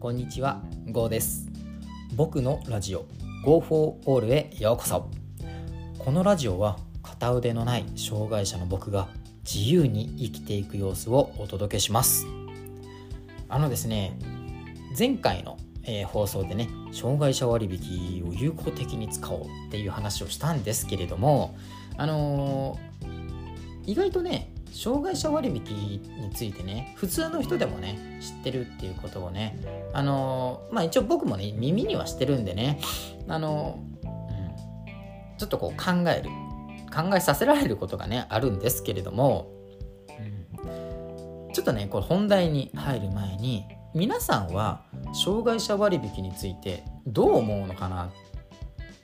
こんにちは、ゴーです。僕のラジオ Go for All へようこそ。このラジオは片腕のない障害者の僕が自由に生きていく様子をお届けします。あのですね、前回の、えー放送でね、障害者割引を有効的に使おうっていう話をしたんですけれども、あのー意外とね障害者割引についてね普通の人でもね知ってるっていうことをねあのまあ一応僕もね耳にはしてるんでねあのうんちょっとこう考える考えさせられることがねあるんですけれども、うんちょっとねこれ本題に入る前に皆さんは障害者割引についてどう思うのかなっ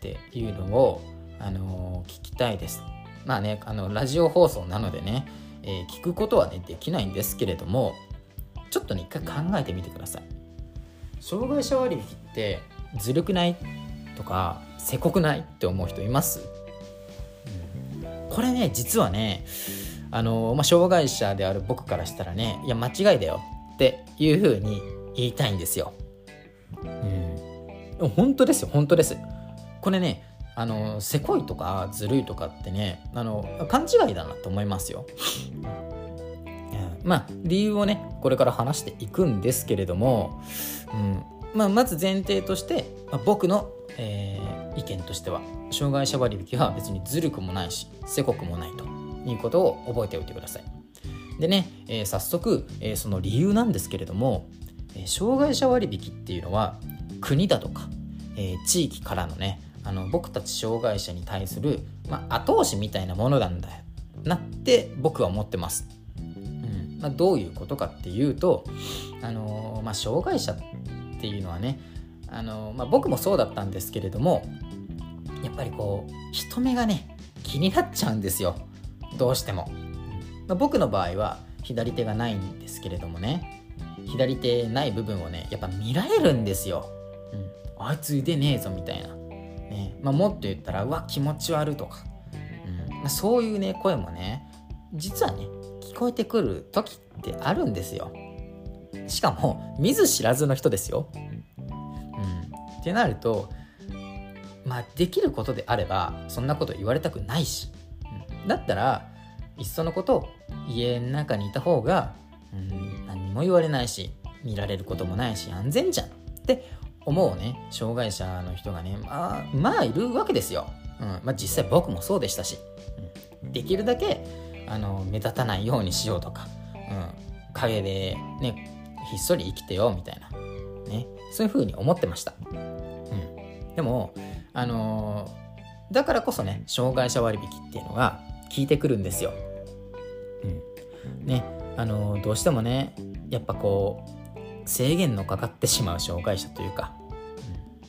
ていうのを、あの聞きたいです。まあねあのラジオ放送なのでね、えー聞くことはねできないんですけれどもちょっとね一回考えてみてください。障害者割引ってずるくないとかせこくないって思う人います、うんこれね実はねあの、まあ、障害者である僕からしたらねいや間違いだよっていうふうに言いたいんですよ。うん、本当ですよ本当です。これねあのせこいとかずるいとかってねあの勘違いだなと思いますよ。うんまあ理由をねこれから話していくんですけれども、うんまあ、まず前提として、まあ僕の、えー意見としては障害者割引は別にずるくもないしせこくもないということを覚えておいてください。でね、えー早速、えーその理由なんですけれども、えー障害者割引っていうのは国だとか、えー地域からのねあの僕たち障害者に対する、まあ、後押しみたいなものなんだよなって僕は思ってます。うんまあ、どういうことかっていうと、あのーまあ、障害者っていうのはね、あのーまあ、僕もそうだったんですけれどもやっぱりこう人目がね気になっちゃうんですよどうしても。まあ、僕の場合は左手がないんですけれどもね左手ない部分をねやっぱ見られるんですよ。うん、あいつ腕ねえぞみたいな。ね。まあ、もっと言ったらうわ気持ち悪とか、うん。まあ、そういうね声もね実はね聞こえてくる時ってあるんですよ。しかも見ず知らずの人ですよ。うん、ってなるとまあできることであればそんなこと言われたくないし、うん。だったらいっそのこと家の中にいた方が、うん、何も言われないし見られることもないし安全じゃんって思うね。障害者の人がね。まあまあいるわけですよ、うん。まあ、実際僕もそうでしたし、うん。できるだけあの目立たないようにしようとか、うん、陰でねひっそり生きてよみたいな、ね、そういうふうに思ってました、うん、でもあのだからこそね障害者割引っていうのが効いてくるんですよ、うん、ね。あのどうしてもねやっぱこう制限のかかってしまう障害者というか、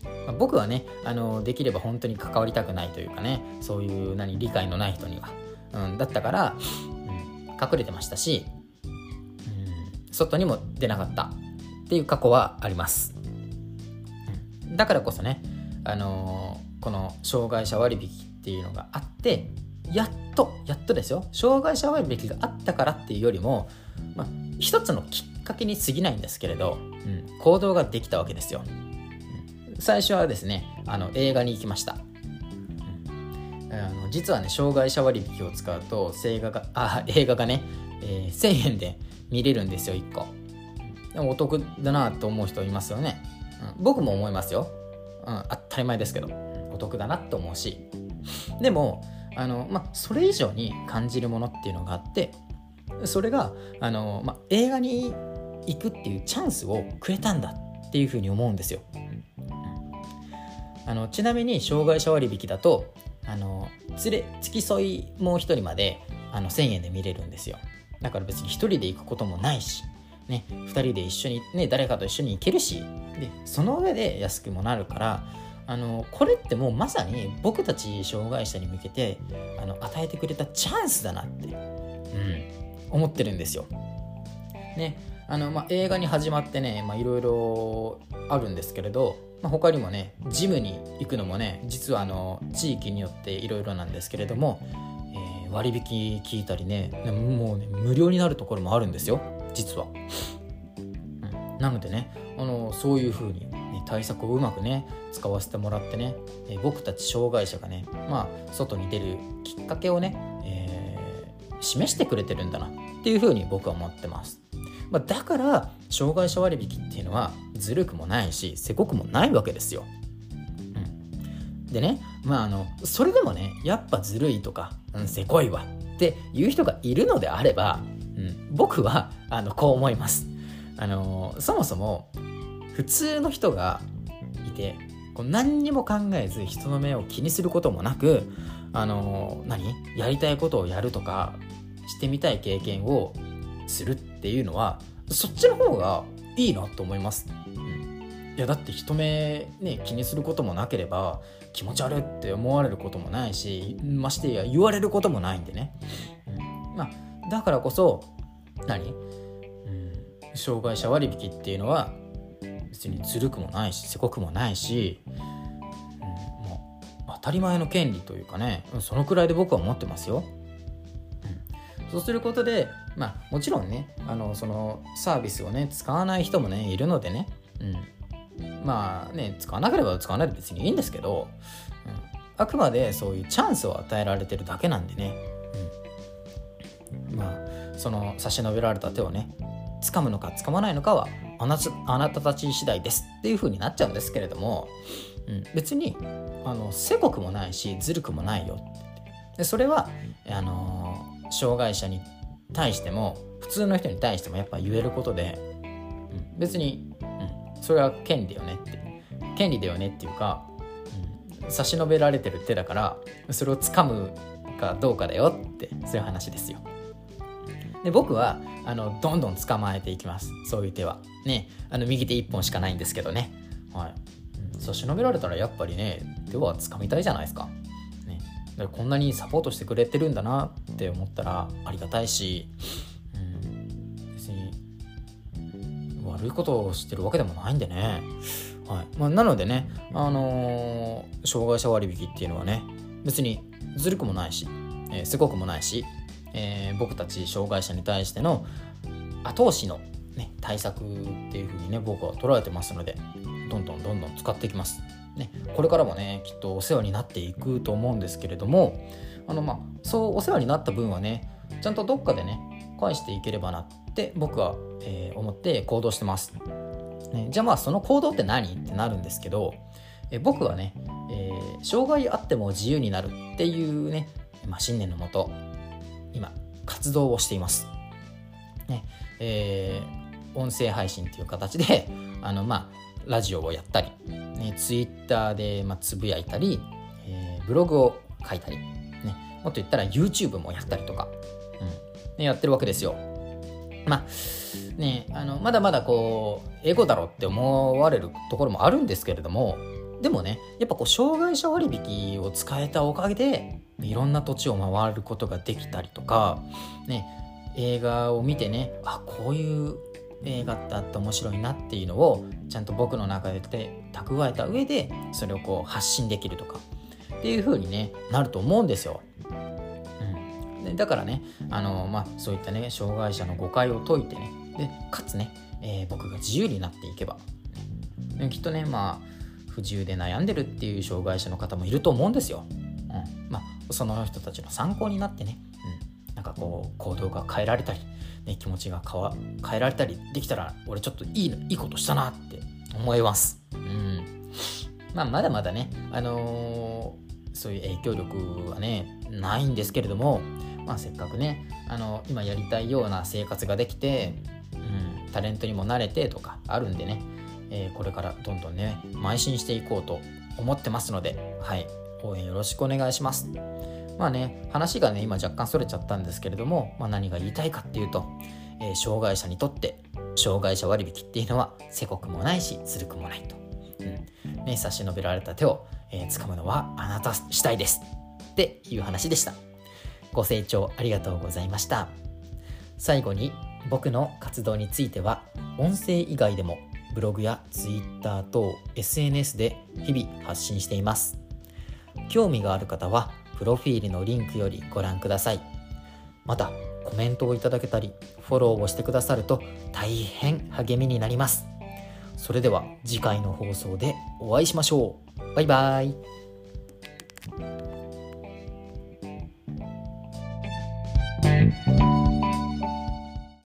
うん。まあ僕はねあのできれば本当に関わりたくないというかねそういう何理解のない人には、うん、だったから、うん、隠れてましたし、うん、外にも出なかった。っていう過去はあります、うん。だからこそね、あのーこの障害者割引っていうのがあってやっとやっとですよ。障害者割引があったからっていうよりも、まあ、一つのきっかけに過ぎないんですけれど、うん、行動ができたわけですよ、うん。最初はですねあの映画に行きました、うん。あの実はね障害者割引を使うと映画があ映画がね、えー1000円で見れるんですよ1個。でもお得だなと思う人いますよね、うん。僕も思いますよ、うん、当たり前ですけど。お得だなと思うし。でもあの、まあ、それ以上に感じるものっていうのがあってそれがあの、まあ、映画に行くっていうチャンスをくれたんだっていうふうに思うんですよ。あのちなみに障害者割引だとあの連れ付き添いもう一人まであの1000円で見れるんですよだから別に一人で行くこともないし、ね、2人で一緒に、ね、誰かと一緒に行けるしでその上で安くもなるからあのこれってもうまさに僕たち障害者に向けてあの与えてくれたチャンスだなって、うん、思ってるんですよ。ねあのまあ、映画に始まってねいろいろあるんですけれど、まあ、他にもねジムに行くのもね実はあの地域によっていろいろなんですけれども、えー割引聞いたりねもうね無料になるところもあるんですよ実は。うんなのでねあのそういうふうに、ね、対策をうまくね使わせてもらってね、え僕たち障害者がねまあ外に出るきっかけをね、えー、示してくれてるんだなっていうふうに僕は思ってます。まあ、だから障害者割引っていうのはずるくもないしせこくもないわけですよ。うん、でねまああのそれでもねやっぱずるいとか、うん、せこいわっていう人がいるのであれば、うん、僕はあのこう思います。あのそもそも普通の人がいてこう何にも考えず人の目を気にすることもなくあの何？やりたいことをやるとかしてみたい経験をするっていうのはそっちの方がいいなと思います。いやだって人目ね気にすることもなければ気持ち悪いって思われることもないしましてや言われることもないんでね。うん、まあだからこそ何、うん、障害者割引っていうのは別にずるくもないしせこくもないし、うん、もう当たり前の権利というかねそのくらいで僕は思ってますよ。うん、そうすることでまあもちろんねあのそのサービスをね使わない人もねいるのでね、うん、まあね使わなければ使わないで別にいいんですけど、うん、あくまでそういうチャンスを与えられてるだけなんでね、うん、まあその差し伸べられた手をね掴むのか掴まないのかはあなあなたたち次第です。っていう風になっちゃうんですけれども、うん、別にあのせこくもないしずるくもないよでそれはあの障害者に対しても普通の人に対してもやっぱ言えることで、うん、別に、うん、それは権利よねって権利だよねっていうか、うん、差し伸べられてる手だからそれを掴むかどうかだよってそういう話ですよ。で僕はあのどんどん捕まえていきます。そういう手は。ねあの右手1本しかないんですけどね。はい、差し伸べられたらやっぱりね手は掴みたいじゃないですか。こんなにサポートしてくれてるんだなって思ったらありがたいし、うん、別に悪いことをしてるわけでもないんでねはいまあ、なのでね、あのー、障害者割引っていうのはね別にずるくもないし、えー、すごくもないしえー、僕たち障害者に対しての後押しの、ね、対策っていうふうにね僕は捉えてますのでどんどんどんどん使っていきます。ね、これからもねきっとお世話になっていくと思うんですけれどもあのまあそうお世話になった分はねちゃんとどっかでね返していければなって僕は、えー、思って行動してます、ね、じゃあまあその行動って何ってなるんですけど、え僕はね、えー、障害あっても自由になるっていうね、まあ、信念のもと今活動をしています。ねえー、音声配信っていう形であの、まあ、ラジオをやったり、ね、ツイッターで、つぶやいたり、えー、ブログを書いたり、ね、もっと言ったら YouTube もやったりとか、うんね、やってるわけですよ。まあね、あのまだまだこうエゴだろって思われるところもあるんですけれどもでもねやっぱこう障害者割引を使えたおかげでいろんな土地を回ることができたりとか、ね、映画を見てねあこういう映画ってあって面白いなっていうのをちゃんと僕の中で蓄えた上でそれをこう発信できるとか。っていう風にねなると思うんですよ。うん、でだからねあの、まあ、そういったね障害者の誤解を解いてね。でかつね、えー、僕が自由になっていけば、ね、きっとねまあ不自由で悩んでるっていう障害者の方もいると思うんですよ。うん。まあ、その人たちの参考になってね、かこう行動が変えられたり、ね、気持ちが変わ変えられたりできたら俺ちょっといいいいことしたなって思います。うんまあ、まだまだね、あのー、そういう影響力はねないんですけれども、まあ、せっかくね、あの今やりたいような生活ができて、うん、タレントにも慣れてとかあるんでね、えー、これからどんどんね邁進していこうと思ってますので、はい、応援よろしくお願いします。まあね、話がね、今若干それちゃったんですけれども、まあ、何が言いたいかっていうと、えー、障害者にとって障害者割引っていうのはせこくもないし、ずるくもないと。うんね、差し伸べられた手を、えー、掴むのはあなた次第です。っていう話でした。ご清聴ありがとうございました。最後に僕の活動については音声以外でもブログや Twitter 等 SNS で日々発信しています。興味がある方はプロフィールのリンクよりご覧ください。またコメントをいただけたりフォローをしてくださると大変励みになります。それでは次回の放送でお会いしましょう。バイバイ。